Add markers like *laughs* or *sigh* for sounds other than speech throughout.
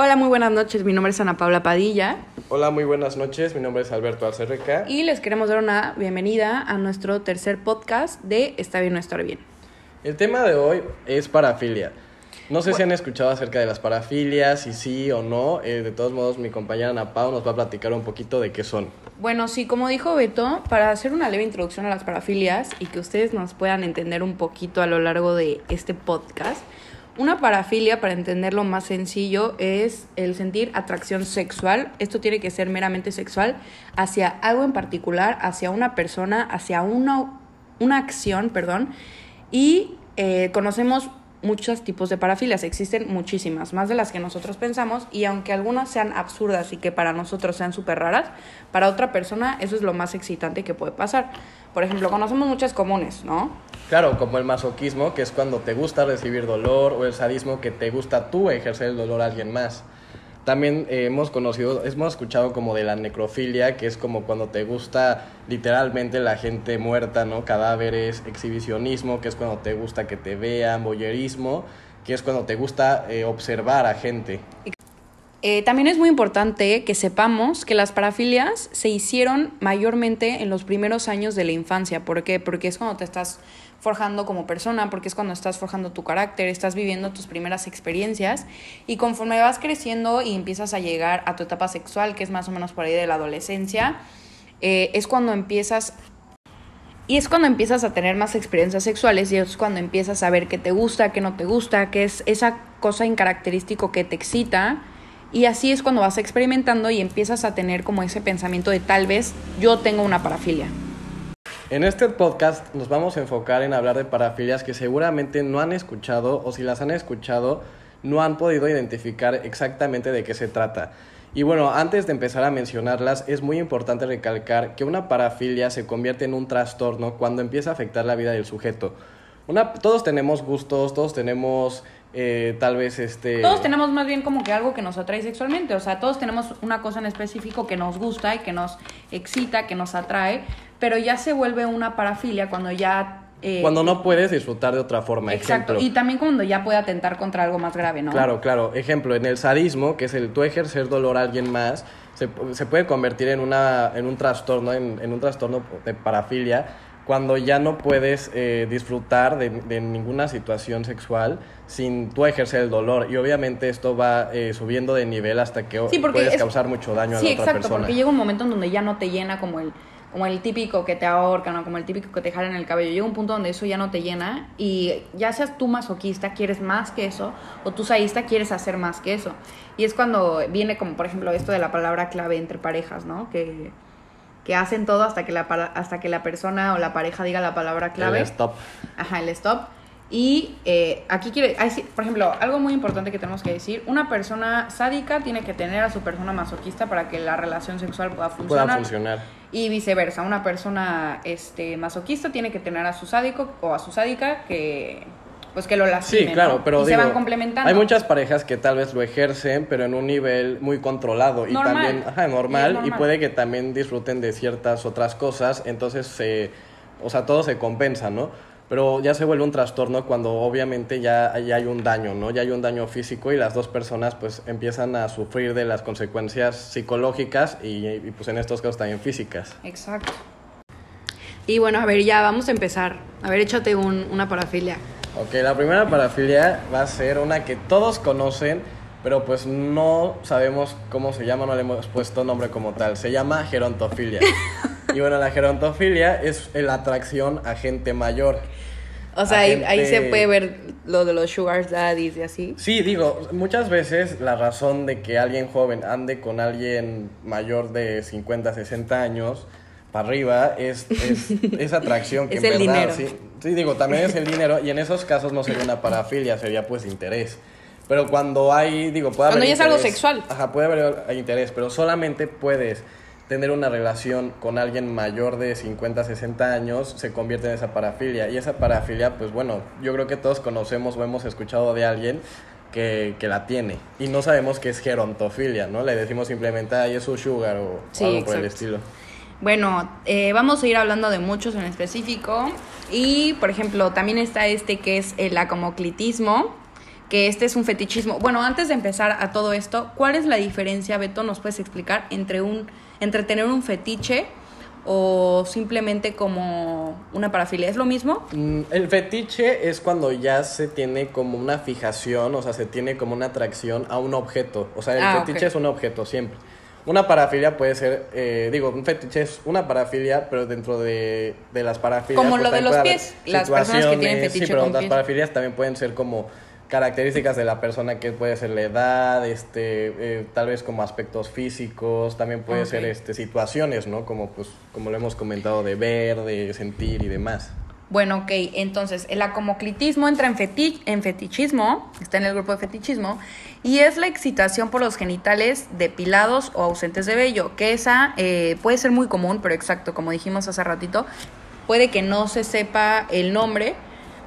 Hola, muy buenas noches. Mi nombre es Ana Paula Padilla. Hola, muy buenas noches. Mi nombre es Alberto Alcerreca. Y les queremos dar una bienvenida a nuestro tercer podcast de Está bien no estar bien. El tema de hoy es parafilia. No sé si han escuchado acerca de las parafilias, si sí o no. Eh, de todos modos, mi compañera Ana Pau nos va a platicar un poquito de qué son. Bueno, sí, como dijo Beto, para hacer una leve introducción a las parafilias y que ustedes nos puedan entender un poquito a lo largo de este podcast, una parafilia, para entenderlo más sencillo, es el sentir atracción sexual. Esto tiene que ser meramente sexual hacia algo en particular, hacia una persona, hacia una, una acción, perdón. Y eh, conocemos muchos tipos de parafilias, existen muchísimas, más de las que nosotros pensamos, y aunque algunas sean absurdas y que para nosotros sean súper raras, para otra persona eso es lo más excitante que puede pasar. Por ejemplo, conocemos muchas comunes, ¿no? Claro, como el masoquismo, que es cuando te gusta recibir dolor, o el sadismo, que te gusta tú ejercer el dolor a alguien más. También eh, hemos conocido, hemos escuchado como de la necrofilia, que es como cuando te gusta literalmente la gente muerta, ¿no? Cadáveres, exhibicionismo, que es cuando te gusta que te vean, boyerismo, que es cuando te gusta eh, observar a gente. Eh, también es muy importante que sepamos que las parafilias se hicieron mayormente en los primeros años de la infancia. ¿Por qué? Porque es cuando te estás forjando como persona, porque es cuando estás forjando tu carácter, estás viviendo tus primeras experiencias y conforme vas creciendo y empiezas a llegar a tu etapa sexual, que es más o menos por ahí de la adolescencia, eh, es cuando empiezas y es cuando empiezas a tener más experiencias sexuales y es cuando empiezas a ver qué te gusta, qué no te gusta, qué es esa cosa incaracterístico que te excita y así es cuando vas experimentando y empiezas a tener como ese pensamiento de tal vez yo tengo una parafilia. En este podcast nos vamos a enfocar en hablar de parafilias que seguramente no han escuchado o si las han escuchado no han podido identificar exactamente de qué se trata. Y bueno, antes de empezar a mencionarlas, es muy importante recalcar que una parafilia se convierte en un trastorno cuando empieza a afectar la vida del sujeto. Una, todos tenemos gustos, todos tenemos eh, tal vez este... Todos tenemos más bien como que algo que nos atrae sexualmente, o sea, todos tenemos una cosa en específico que nos gusta y que nos excita, que nos atrae, pero ya se vuelve una parafilia cuando ya... Eh, cuando no puedes disfrutar de otra forma, exacto. Y también cuando ya puede atentar contra algo más grave, ¿no? Claro, claro. Ejemplo, en el sadismo, que es el tú ejercer dolor a alguien más, se, se puede convertir en, una, en un trastorno, en, en un trastorno de parafilia, cuando ya no puedes eh, disfrutar de, ninguna situación sexual sin tú ejercer el dolor. Y obviamente esto va eh, subiendo de nivel hasta que puedes causar mucho daño a la otra persona. Sí, exacto, porque llega un momento en donde ya no te llena como el, como el típico que te ahorcan o como el típico que te jalan el cabello. Llega un punto donde eso ya no te llena y ya seas tú masoquista, quieres más que eso, o tú saísta, quieres hacer más que eso. Y es cuando viene como, por ejemplo, esto de la palabra clave entre parejas, ¿no? Que que hacen todo hasta que la, hasta que la persona o la pareja diga la palabra clave. El stop. Ajá, el stop. Y eh, aquí quiere, por ejemplo, algo muy importante que tenemos que decir, una persona sádica tiene que tener a su persona masoquista para que la relación sexual pueda funcionar. Pueda funcionar. Y viceversa, una persona este, masoquista tiene que tener a su sádico o a su sádica que pues que lo lastimen. Sí, claro, pero se van complementando. Hay muchas parejas que tal vez lo ejercen, pero en un nivel muy controlado y también, ajá, normal, y puede que también disfruten de ciertas otras cosas, entonces se, o sea, todo se compensa, ¿no? Pero ya se vuelve un trastorno cuando obviamente ya, hay un daño, ¿no? Ya hay un daño físico y las dos personas pues empiezan a sufrir de las consecuencias psicológicas y, pues en estos casos también físicas. Exacto. Y bueno, a ver, ya vamos a empezar. A ver, échate un, una parafilia. Ok, la primera parafilia va a ser una que todos conocen, pero pues no sabemos cómo se llama, no le hemos puesto nombre como tal. Se llama gerontofilia. *laughs* y bueno, la gerontofilia es la atracción a gente mayor. O sea, ahí, se puede ver lo de los sugar daddies y así. Sí, digo, muchas veces la razón de que alguien joven ande con alguien mayor de 50, 60 años para arriba es, *laughs* es, atracción que es el dinero. Sí, sí, digo, también es el dinero y en esos casos no sería una parafilia, sería pues interés. Pero cuando hay, digo, puede cuando haber. Cuando ya es algo sexual. Ajá, puede haber interés, pero solamente puedes tener una relación con alguien mayor de 50, 60 años, se convierte en esa parafilia. Y esa parafilia, pues bueno, yo creo que todos conocemos o hemos escuchado de alguien que, que, la tiene. Y no sabemos qué es gerontofilia, ¿no? Le decimos simplemente, ay, es un sugar o, algo por el estilo. Bueno, eh, vamos a ir hablando de muchos en específico. Y, por ejemplo, también está este que es el acomoclitismo, que este es un fetichismo. Bueno, antes de empezar a todo esto, ¿cuál es la diferencia, Beto? ¿Nos puedes explicar entre un entre tener un fetiche o simplemente como una parafilia? ¿Es lo mismo? Mm, el fetiche es cuando ya se tiene como una fijación, o sea, se tiene como una atracción a un objeto. O sea, el Ah, fetiche es un objeto siempre. Una parafilia puede ser, eh, digo, un fetiche es una parafilia, pero dentro de, de las parafilias. Como lo también de los pies, las personas que tienen fetiche Sí, pero con las pies. parafilias también pueden ser como características de la persona que puede ser la edad, este, eh, tal vez como aspectos físicos, también puede ser este, situaciones, ¿no? Como pues, como lo hemos comentado, de ver, de sentir y demás. Bueno, ok, entonces el acomoclitismo entra en, feti- en fetichismo, está en el grupo de fetichismo, y es la excitación por los genitales depilados o ausentes de vello, que esa eh, puede ser muy común, pero exacto, como dijimos hace ratito, puede que no se sepa el nombre,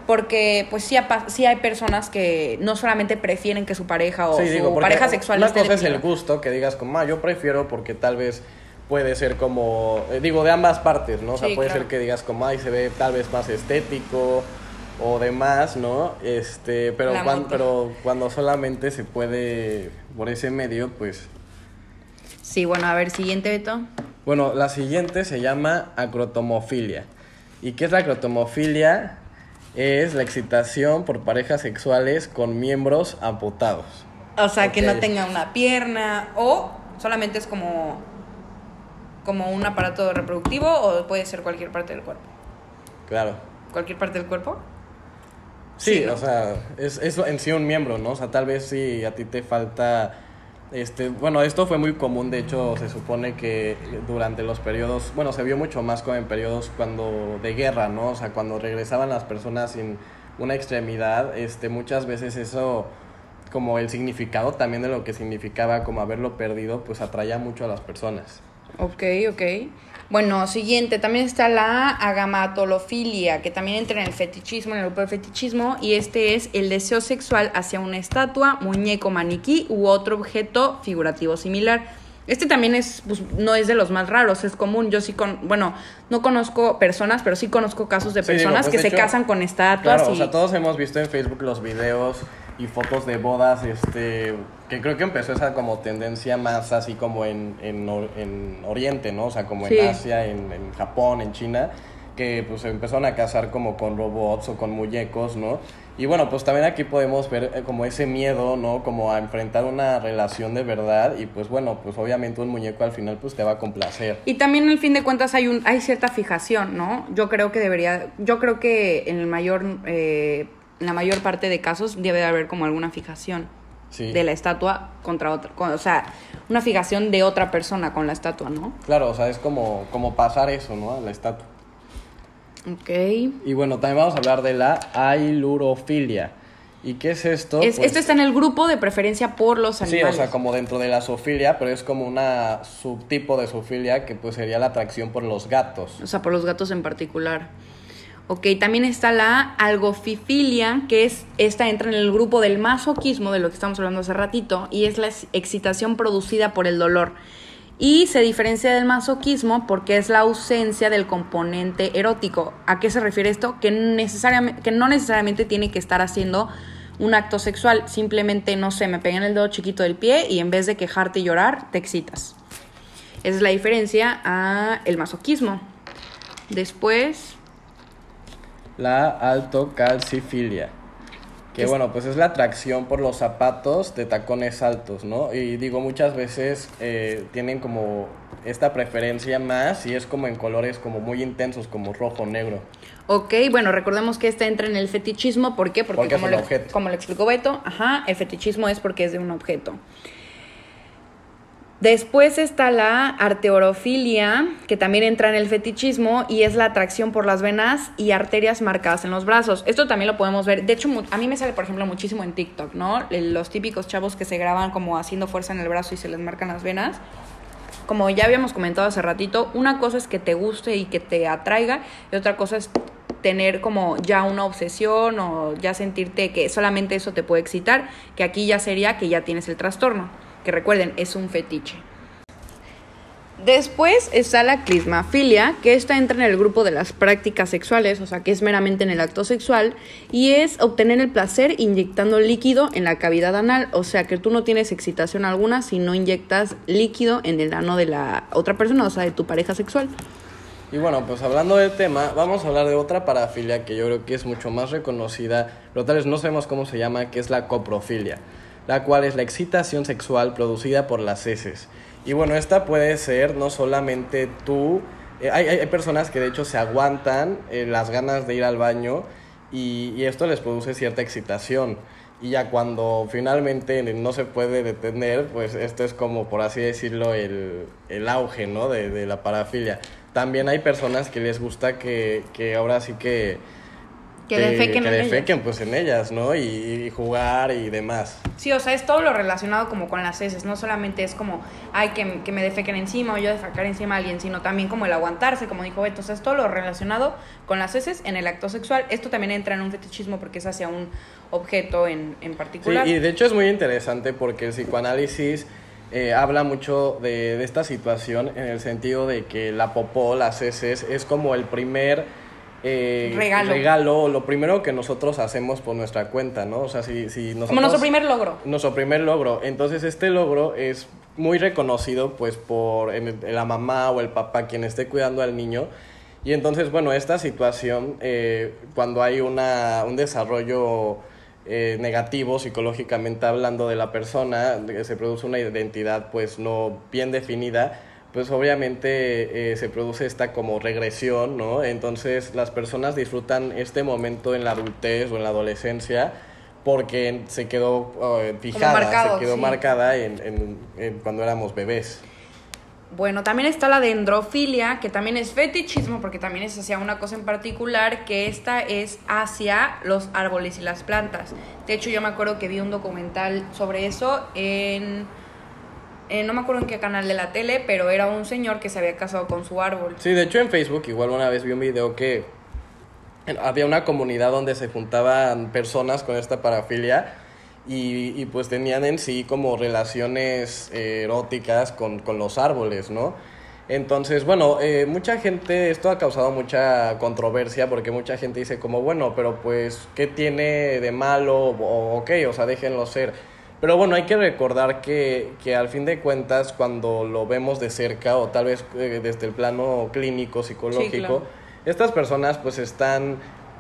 porque pues sí, sí hay personas que no solamente prefieren que su pareja o Sí, su digo, pareja sexual una esté cosa es el gusto, que digas como, ah, yo prefiero porque tal vez puede ser como, eh, digo, de ambas partes, ¿no? O sea, puede claro. ser que digas como, ay, se ve tal vez más estético o demás, ¿no? Este, pero, La cuan- moto. pero cuando solamente se puede por ese medio, pues... Sí, bueno, a ver, siguiente, Beto. Bueno, la siguiente se llama acrotomofilia. ¿Y qué es la acrotomofilia? Es la excitación por parejas sexuales con miembros amputados. O sea, que no tenga una pierna o solamente es como como un aparato reproductivo o puede ser cualquier parte del cuerpo. Claro. ¿Cualquier parte del cuerpo? Sí, Sí, ¿no? o sea, es, es en sí un miembro, ¿no? O sea, tal vez si a ti te falta, este, bueno, esto fue muy común, de hecho, se supone que durante los periodos, bueno, se vio mucho más como en periodos cuando de guerra, ¿no? O sea, cuando regresaban las personas sin una extremidad, este, muchas veces eso, como el significado también de lo que significaba como haberlo perdido, pues atraía mucho a las personas. Ok, ok. Bueno, siguiente, también está la agamatolofilia, que también entra en el fetichismo, en el grupo del fetichismo, y este es el deseo sexual hacia una estatua, muñeco, maniquí u otro objeto figurativo similar. Este también es, pues, no es de los más raros, es común. Yo sí, con, bueno, no conozco personas, pero sí conozco casos de Sí, digo, personas pues, que de se hecho, casan con estatuas Claro, y... o sea, todos hemos visto en Facebook los videos y fotos de bodas, este, que creo que empezó esa como tendencia más así como en, en, en Oriente, ¿no? O sea, como Sí. en Asia, en, en Japón, en China, que pues se empezaron a casar como con robots o con muñecos, ¿no? Y bueno, pues también aquí podemos ver eh, como ese miedo, ¿no? Como a enfrentar una relación de verdad y pues bueno, pues obviamente un muñeco al final pues te va a complacer. Y también al fin de cuentas hay un hay cierta fijación, ¿no? Yo creo que debería, yo creo que en el mayor, eh, la mayor parte de casos debe de haber como alguna fijación Sí. de la estatua contra otra, con- o sea, una fijación de otra persona con la estatua, ¿no? Claro, o sea, es como, como pasar eso, ¿no? A la estatua. Ok. Y bueno, también vamos a hablar de la ailurofilia. ¿Y qué es esto? Es- Pues, este está en el grupo de preferencia por los Sí, animales. o sea, como dentro de la zoofilia, pero es como una subtipo de zoofilia que pues sería la atracción por los gatos. O sea, por los gatos en particular. Ok, también está la algofifilia, que es, esta entra en el grupo del masoquismo, de lo que estamos hablando hace ratito, y es la ex- excitación producida por el dolor. Y se diferencia del masoquismo porque es la ausencia del componente erótico. ¿A qué se refiere esto? Que, necesariamente, que no necesariamente tiene que estar haciendo un acto sexual. Simplemente, no sé, me pegan el dedo chiquito del pie y en vez de quejarte y llorar, te excitas. Esa es la diferencia a el masoquismo. Después, La altocalcifilia. Que bueno, pues es la atracción por los zapatos de tacones altos, ¿no? Y digo, muchas veces eh, tienen como esta preferencia más y es como en colores como muy intensos, como rojo, negro. ok, bueno, recordemos que esta entra en el fetichismo. ¿Por qué? Porque, Porque es como, un le, objeto. como le explicó Beto, ajá, el fetichismo es porque es de un objeto. Después está la arteorofilia, que también entra en el fetichismo y es la atracción por las venas y arterias marcadas en los brazos. Esto también lo podemos ver. De hecho, a mí me sale, por ejemplo, muchísimo en TikTok, ¿no? Los típicos chavos que se graban como haciendo fuerza en el brazo y se les marcan las venas. Como ya habíamos comentado hace ratito, una cosa es que te guste y que te atraiga y otra cosa es tener como ya una obsesión o ya sentirte que solamente eso te puede excitar, que aquí ya sería que ya tienes el trastorno, que recuerden, es un fetiche. Después está la clismafilia, que esta entra en el grupo de las prácticas sexuales, o sea, que es meramente en el acto sexual, y es obtener el placer inyectando líquido en la cavidad anal, o sea, que tú no tienes excitación alguna si no inyectas líquido en el ano de la otra persona, o sea, de tu pareja sexual. Y bueno, pues hablando del tema, vamos a hablar de otra parafilia que yo creo que es mucho más reconocida, pero tal vez no sabemos cómo se llama, que es la coprofilia, la cual es la excitación sexual producida por las heces. Y bueno, esta puede ser no solamente tú, eh, hay, hay, personas que de hecho se aguantan eh, las ganas de ir al baño y, y, esto les produce cierta excitación. Y ya cuando finalmente no se puede detener, pues esto es como, por así decirlo, el, el auge, ¿no? De, de la parafilia. También hay personas que les gusta que, que ahora sí que que defequen, que en defequen ellas. pues en ellas, ¿no? Y, y, jugar y demás. Sí, o sea, es todo lo relacionado como con las heces, no solamente es como, ay, que, que me defequen encima o yo defecar encima a alguien, sino también como el aguantarse, como dijo Beto, o sea, es todo lo relacionado con las heces en el acto sexual. Esto también entra en un fetichismo porque es hacia un objeto en, en particular. Sí, y de hecho es muy interesante porque el psicoanálisis... Eh, habla mucho de, de esta situación en el sentido de que la popó, las heces, es como el primer eh, regalo. regalo, lo primero que nosotros hacemos por nuestra cuenta, ¿no? O sea, si, si nosotros, Como nuestro primer logro. Nuestro primer logro. Entonces, este logro es muy reconocido, pues, por la mamá o el papá quien esté cuidando al niño. Y entonces, bueno, esta situación, eh, cuando hay una, un desarrollo eh, negativo psicológicamente hablando de la persona, se produce una identidad, pues, no bien definida, pues obviamente eh, se produce esta como regresión, ¿no? Entonces las personas disfrutan este momento en la adultez o en la adolescencia porque se quedó uh, fijada, marcado, se quedó sí. marcada en, en, en, cuando éramos bebés. Bueno, también está la dendrofilia, que también es fetichismo, porque también es hacia una cosa en particular, que esta es hacia los árboles y las plantas. De hecho, yo me acuerdo que vi un documental sobre eso en eh, no me acuerdo en qué canal de la tele, pero era un señor que se había casado con su árbol. Sí, de hecho en Facebook igual una vez vi un video que había una comunidad donde se juntaban personas con esta parafilia y, pues tenían en sí como relaciones eh, eróticas con, con, los árboles, ¿no? Entonces, bueno, eh, mucha gente, esto ha causado mucha controversia porque mucha gente dice como, bueno, pero pues, ¿qué tiene de malo? O, ok, o sea, déjenlo ser. Pero bueno, hay que recordar que, que, al fin de cuentas, cuando lo vemos de cerca o tal vez eh, desde el plano clínico, psicológico, sí, claro. estas personas pues están,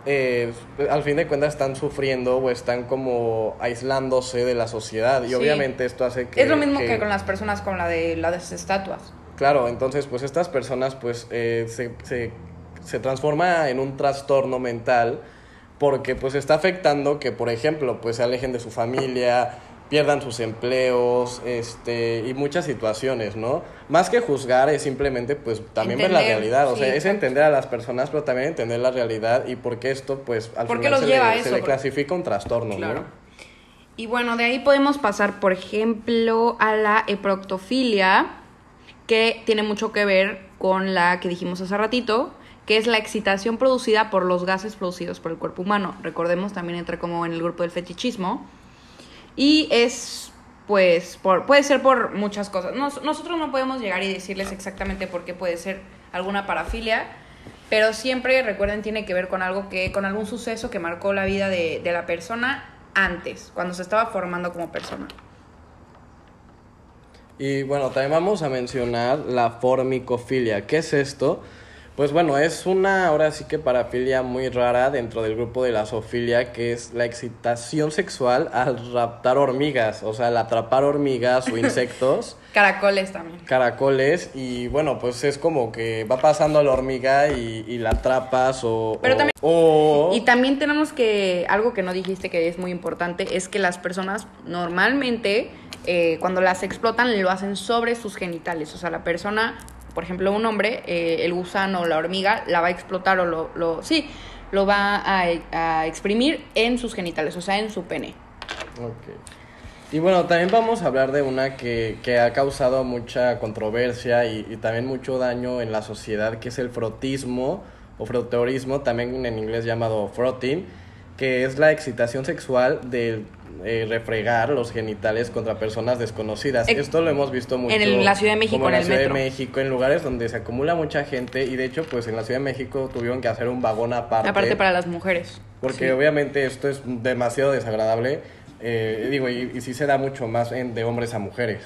eh, al fin de cuentas están sufriendo o están como aislándose de la sociedad y sí. obviamente esto hace que... Es lo mismo que, que, con las personas con la de las estatuas. Claro, entonces pues estas personas pues eh, se, se, se transforma en un trastorno mental porque pues está afectando que por ejemplo pues se alejen de su familia, pierdan sus empleos este y muchas situaciones, ¿no? Más que juzgar es simplemente pues también entender, ver la realidad, o sí, sea, es entender a las personas, pero también entender la realidad y por qué esto pues al final se le, eso? se, le, clasifica un trastorno, claro. ¿no? Y bueno, de ahí podemos pasar, por ejemplo, a la eproctofilia, que tiene mucho que ver con la que dijimos hace ratito, que es la excitación producida por los gases producidos por el cuerpo humano. Recordemos, también entra como en el grupo del fetichismo. Y es, pues, por, puede ser por muchas cosas. Nos, nosotros no podemos llegar y decirles exactamente por qué puede ser alguna parafilia, pero siempre, recuerden, tiene que ver con algo que, con algún suceso que marcó la vida de, de la persona antes, cuando se estaba formando como persona. Y bueno, también vamos a mencionar la formicofilia. ¿Qué es esto? Pues bueno, es una ahora sí que parafilia muy rara dentro del grupo de la zoofilia, que es la excitación sexual al raptar hormigas, o sea, al atrapar hormigas o *laughs* insectos. Caracoles también. Caracoles, y bueno, pues es como que va pasando la hormiga y, y la atrapas o... Pero o, también... O... Y también tenemos que, algo que no dijiste que es muy importante, es que las personas normalmente... Eh, cuando las explotan lo hacen sobre sus genitales, o sea, la persona por ejemplo, un hombre, eh, el gusano o la hormiga, la va a explotar o lo, lo sí, lo va a, a, exprimir en sus genitales, o sea, en su pene. Ok. Y bueno, también vamos a hablar de una que, que ha causado mucha controversia y, y, también mucho daño en la sociedad, que es el frotismo o froteorismo, también en inglés llamado frotting, que es la excitación sexual del, eh, refregar los genitales contra personas desconocidas. Esto lo hemos visto mucho En la Ciudad de México, como en en la el Ciudad metro. de México, en lugares donde se acumula mucha gente y de hecho pues en la Ciudad de México tuvieron que hacer un vagón aparte. Aparte para las mujeres. Porque Sí. obviamente esto es demasiado desagradable. eh, digo, y, y sí se da mucho más en- de hombres a mujeres.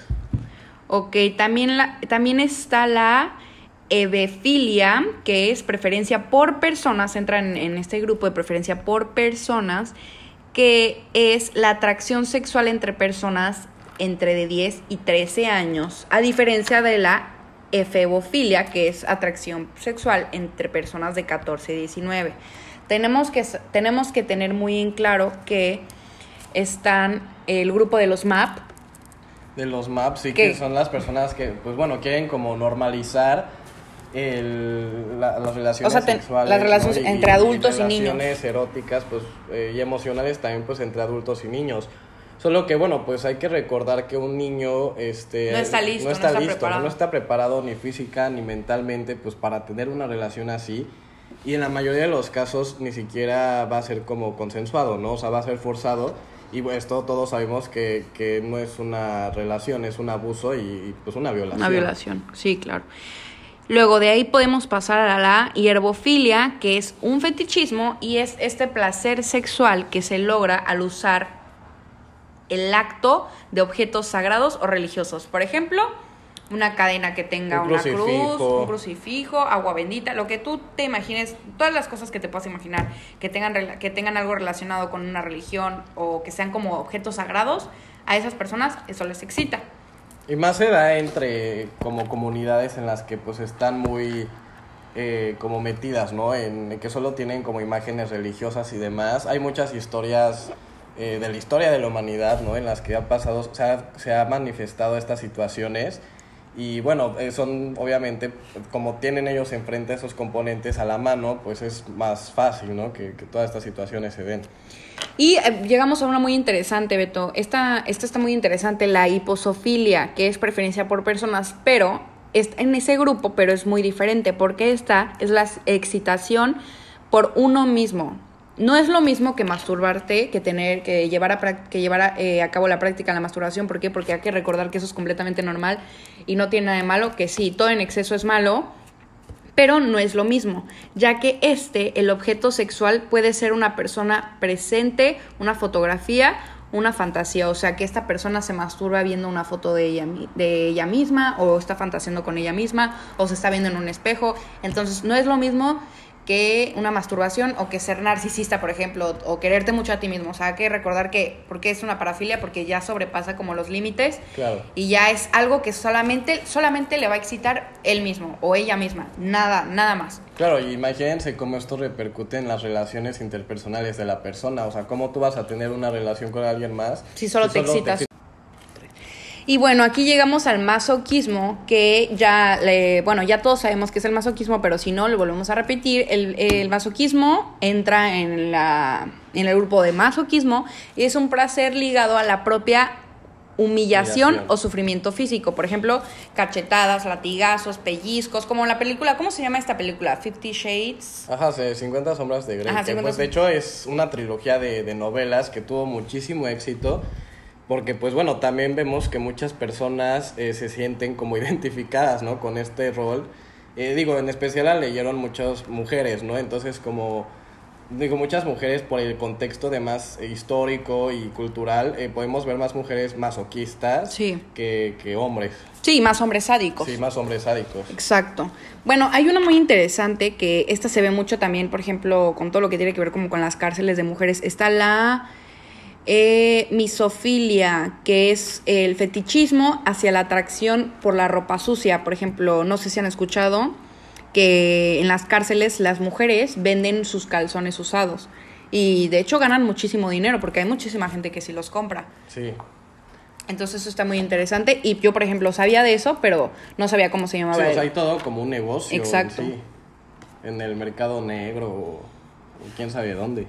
Ok, también, la, también está la ebefilia, que es preferencia por personas, entra en, en este grupo de preferencia por personas, que es la atracción sexual entre personas entre de 10 y 13 años, a diferencia de la efebofilia, que es atracción sexual entre personas de 14 y 19. Tenemos que, tenemos que tener muy en claro que están el grupo de los MAP, De los maps, sí, ¿Qué? que son las personas que, pues bueno, quieren como normalizar el, la- las relaciones O sea, ten- sexuales. las relaciones ¿no? entre adultos y niños. Relaciones eróticas, pues, eh, y emocionales también, pues, entre adultos y niños. Solo que, bueno, pues hay que recordar que un niño, este... No está listo, no no está, está listo, preparado. no está preparado ni física ni mentalmente, pues, para tener una relación así. Y en la mayoría de los casos ni siquiera va a ser como consensuado, ¿no? O sea, va a ser forzado. Y pues, esto todos sabemos que, que no es una relación, es un abuso y, y, pues una violación. Una violación, sí, claro. Luego de ahí podemos pasar a la hierbofilia, que es un fetichismo y es este placer sexual que se logra al usar el acto de objetos sagrados o religiosos. Por ejemplo, una cadena que tenga Un una cruz, un crucifijo, agua bendita, lo que tú te imagines, todas las cosas que te puedas imaginar que tengan, que tengan algo relacionado con una religión o que sean como objetos sagrados, a esas personas eso les excita. Y más se da entre como comunidades en las que pues están muy eh, como metidas, ¿no? En que solo tienen como imágenes religiosas y demás. Hay muchas historias eh, de la historia de la humanidad, ¿no? En las que ha pasado, se ha, se ha manifestado estas situaciones. Y bueno, eh, son obviamente, como tienen ellos enfrente esos componentes a la mano, pues es más fácil, ¿no? Que, que todas estas situaciones se den. Y eh, llegamos a una muy interesante, Beto. Esta, esta está muy interesante, la hiposofilia, que es preferencia por personas, pero está en ese grupo, pero es muy diferente, porque esta es la excitación por uno mismo. No es lo mismo que masturbarte, que tener, que llevar a, que llevar a, eh, a cabo la práctica de la masturbación. ¿Por qué? Porque hay que recordar que eso es completamente normal y no tiene nada de malo, que sí, todo en exceso es malo, pero no es lo mismo, ya que este, el objeto sexual puede ser una persona presente, una fotografía, una fantasía, o sea que esta persona se masturba viendo una foto de ella, de ella misma, o está fantaseando con ella misma, o se está viendo en un espejo, entonces no es lo mismo que una masturbación o que ser narcisista, por ejemplo, o quererte mucho a ti mismo, o sea, hay que recordar que, porque es una parafilia, porque ya sobrepasa como los límites, Claro. y ya es algo que solamente, solamente le va a excitar él mismo o ella misma, nada, nada más. Claro, y imagínense cómo esto repercute en las relaciones interpersonales de la persona. O sea, cómo tú vas a tener una relación con alguien más. Si solo te excitas. Y bueno, aquí llegamos al masoquismo, que ya, le- bueno, ya todos sabemos que es el masoquismo, pero si no, lo volvemos a repetir. El, el masoquismo entra en, la, en el grupo de masoquismo y es un placer ligado a la propia humillación, Humillación. o sufrimiento físico. Por ejemplo, cachetadas, latigazos, pellizcos, como la película, ¿cómo se llama esta película? Fifty Shades. Ajá, sí, 50 sombras de Grey. Ajá, que, 50 pues de hecho es una trilogía de, de novelas que tuvo muchísimo éxito. Porque pues bueno, también vemos que muchas personas eh, se sienten como *laughs* identificadas, ¿no? Con este rol. Eh, digo, en especial la leyeron muchas mujeres, ¿no? Entonces como, digo, muchas mujeres por el contexto de más histórico y cultural, eh, podemos ver más mujeres masoquistas Sí. que, que hombres. Sí, más hombres sádicos. Sí, más hombres sádicos. Exacto. Bueno, hay una muy interesante que esta se ve mucho también, por ejemplo, con todo lo que tiene que ver como con las cárceles de mujeres. Está la eh, misofilia, que es el fetichismo hacia la atracción por la ropa sucia. Por ejemplo, no sé si han escuchado que en las cárceles las mujeres venden sus calzones usados. Y de hecho ganan muchísimo dinero porque hay muchísima gente que sí los compra. Sí. Entonces eso está muy interesante. Y yo, por ejemplo, sabía de eso, pero no sabía cómo se llamaba. Sí, o el- sea, hay todo como un negocio. en Exacto. sí. En el mercado negro o quién sabe dónde.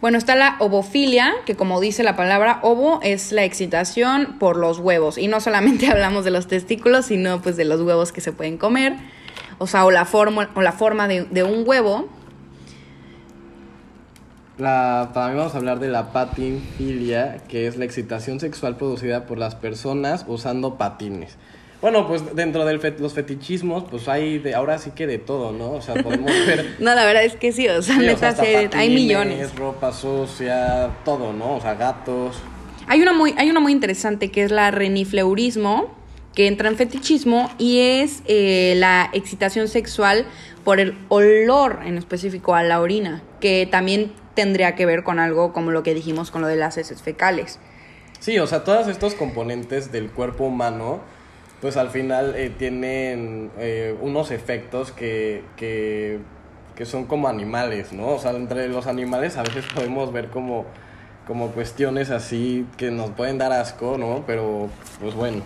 Bueno, está la ovofilia, que como dice la palabra ovo, es la excitación por los huevos. Y no solamente *laughs* hablamos de los testículos, sino pues de los huevos que se pueden comer. O sea, o la forma, o la forma de, un huevo. la, también vamos a hablar de la patinfilia, que es la excitación sexual producida por las personas usando patines. Bueno, pues dentro de los fetichismos, pues hay de, ahora sí que de todo, ¿no? O sea, podemos *laughs* ver... no, la verdad es que sí, o sea, neta, hay millones. ropa sucia, todo, ¿no? O sea, gatos. Hay una muy, hay una muy interesante que es la renifleurismo, que entra en fetichismo y es eh, la excitación sexual por el olor en específico a la orina, que también tendría que ver con algo como lo que dijimos con lo de las heces fecales. Sí, o sea, todos estos componentes del cuerpo humano pues al final eh, tienen eh, unos efectos que, que, que, son como animales, ¿no? O sea, entre los animales a veces podemos ver como, como cuestiones así que nos pueden dar asco, ¿no? Pero, pues bueno.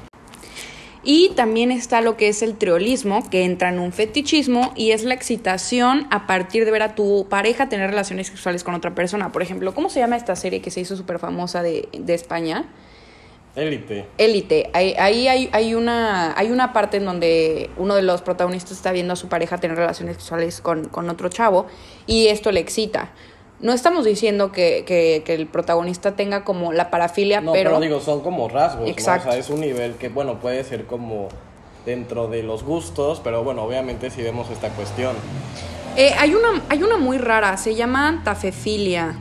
Y también está lo que es el triolismo, que entra en un fetichismo y es la excitación a partir de ver a tu pareja tener relaciones sexuales con otra persona. Por ejemplo, ¿cómo se llama esta serie que se hizo súper famosa de, de España? Élite. Élite. Ahí, hay, hay, una, hay una parte en donde uno de los protagonistas está viendo a su pareja tener relaciones sexuales con, con otro chavo y esto le excita. No estamos diciendo que, que, que, el protagonista tenga como la parafilia, no, pero... pero digo, son como rasgos, Exacto. O sea, es un nivel que, bueno, puede ser como dentro de los gustos, pero bueno, obviamente si vemos esta cuestión. Eh, hay, una, hay una muy rara, se llama tafefilia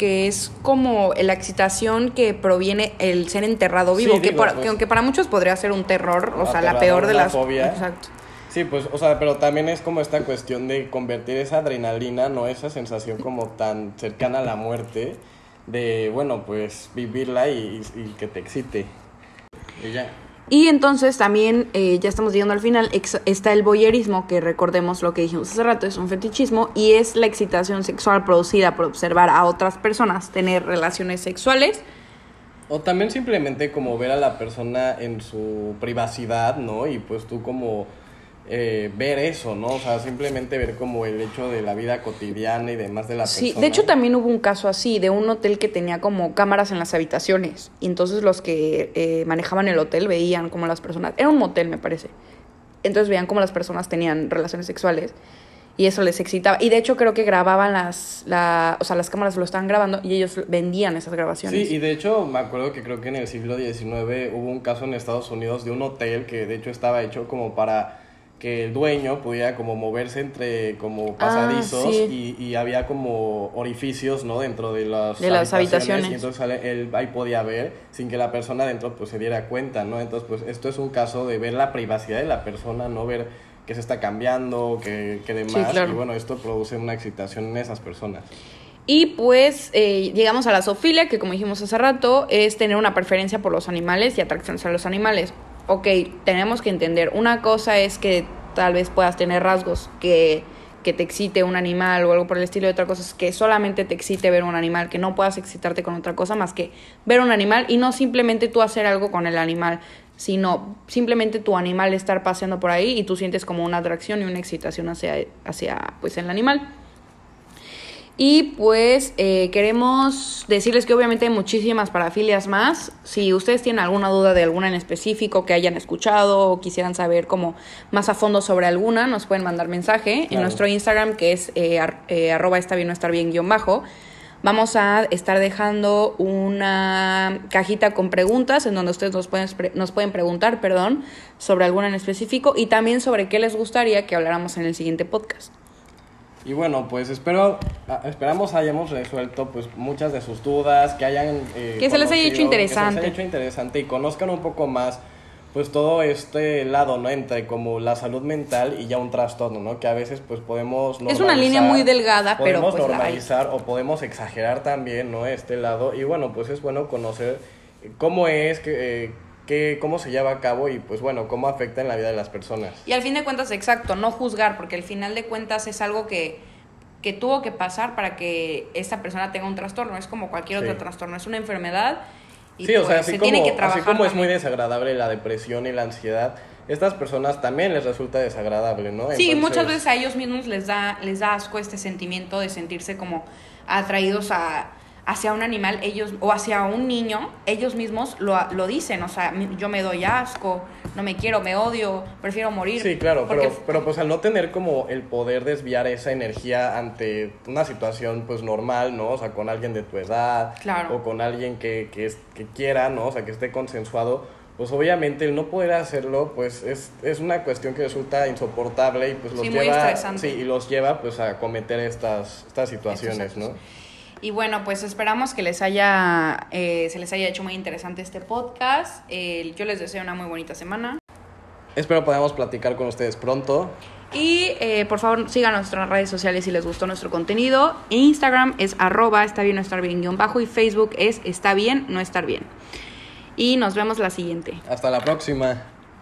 que es como la excitación que proviene el ser enterrado vivo, que, pues aunque para muchos podría ser un terror, o sea, la peor de las... Fobia. Exacto. Sí, pues, o sea, pero también es como esta cuestión de convertir esa adrenalina, ¿no? Esa sensación como tan cercana a la muerte, de, bueno, pues vivirla y, y que te excite. Y ya. Y entonces también, eh, ya estamos llegando al final, está el boyerismo, que recordemos lo que dijimos hace rato, es un fetichismo y es la excitación sexual producida por observar a otras personas tener relaciones sexuales. O también simplemente como ver a la persona en su privacidad, ¿no? Y pues tú como eh, ver eso, ¿no? O sea, simplemente ver como el hecho de la vida cotidiana y demás de la sí, de hecho también hubo un caso así, de un hotel que tenía como cámaras en las habitaciones. Y entonces los que eh, manejaban el hotel veían como las personas... Era un motel, me parece. Entonces veían como las personas tenían relaciones sexuales y eso les excitaba. Y de hecho creo que grababan las, la, o sea, las cámaras lo estaban grabando y ellos vendían esas grabaciones. Sí, y de hecho me acuerdo que creo que en el siglo XIX hubo un caso en Estados Unidos de un hotel que de hecho estaba hecho como para que el dueño pudiera como moverse entre como ah, pasadizos y, y, había como orificios no dentro de las, de las habitaciones, y entonces él ahí podía ver sin que la persona dentro pues se diera cuenta no entonces pues esto es un caso de ver la privacidad de la persona no ver que se está cambiando que, que demás. Y bueno esto produce una excitación en esas personas. Y pues eh, llegamos a la zoofilia, que como dijimos hace rato, es tener una preferencia por los animales y atracciones a los animales ok, tenemos que entender, una cosa es que tal vez puedas tener rasgos que, que te excite un animal o algo por el estilo, y otra cosa es que solamente te excite ver un animal, que no puedas excitarte con otra cosa más que ver un animal y no simplemente tú hacer algo con el animal, sino simplemente tu animal estar paseando por ahí y tú sientes como una atracción y una excitación hacia, hacia pues el animal. Y pues eh, queremos decirles que obviamente hay muchísimas parafilias más. Si ustedes tienen alguna duda de alguna en específico que hayan escuchado o quisieran saber como más a fondo sobre alguna, nos pueden mandar mensaje en nuestro Instagram que es eh, eh, arroba está bien no estar bien guion bajo. Vamos a estar dejando una cajita con preguntas en donde ustedes nos pueden, nos pueden preguntar perdón, sobre alguna en específico y también sobre qué les gustaría que habláramos en el siguiente podcast. Y bueno, pues espero, esperamos hayamos resuelto pues muchas de sus dudas, que hayan... Eh, que se les haya hecho interesante. Que se les haya hecho interesante y conozcan un poco más pues todo este lado, ¿no? Entre como la salud mental y ya un trastorno, ¿no? Que a veces pues podemos Es una línea muy delgada, pero pues normalizar o podemos exagerar también, ¿no? Este lado y bueno, pues es bueno conocer cómo es que... Eh, cómo se lleva a cabo y pues bueno, cómo afecta en la vida de las personas. Y al fin de cuentas, exacto, no juzgar, porque al final de cuentas es algo que, que tuvo que pasar para que esta persona tenga un trastorno, es como cualquier otro trastorno, es una enfermedad. Y sí, o sea, pues así, como, que así como es muy desagradable la depresión y la ansiedad, estas personas también les resulta desagradable, ¿no? Sí, muchas veces a ellos mismos les da, les da asco este sentimiento de sentirse como atraídos a hacia un animal, ellos, o hacia un niño, ellos mismos lo, lo dicen, o sea, yo me doy asco, no me quiero, me odio, prefiero morir. Sí, claro, porque pero, pero pues al no tener como el poder desviar esa energía ante una situación pues normal, ¿no? O sea, con alguien de tu edad Claro. o con alguien que, que, es- que quiera, ¿no? O sea, que esté consensuado, pues obviamente el no poder hacerlo pues es, es una cuestión que resulta insoportable y pues los Sí, lleva sí, y los lleva pues a cometer estas, estas situaciones, ¿no? Y bueno, pues esperamos que les haya, eh, se les haya hecho muy interesante este podcast. Eh, yo les deseo una muy bonita semana. Espero podamos platicar con ustedes pronto. Y eh, por favor sigan nuestras redes sociales si les gustó nuestro contenido. Instagram es arroba está bien no estar bien guion bajo y Facebook es está bien no estar bien. Y nos vemos la siguiente. Hasta la próxima.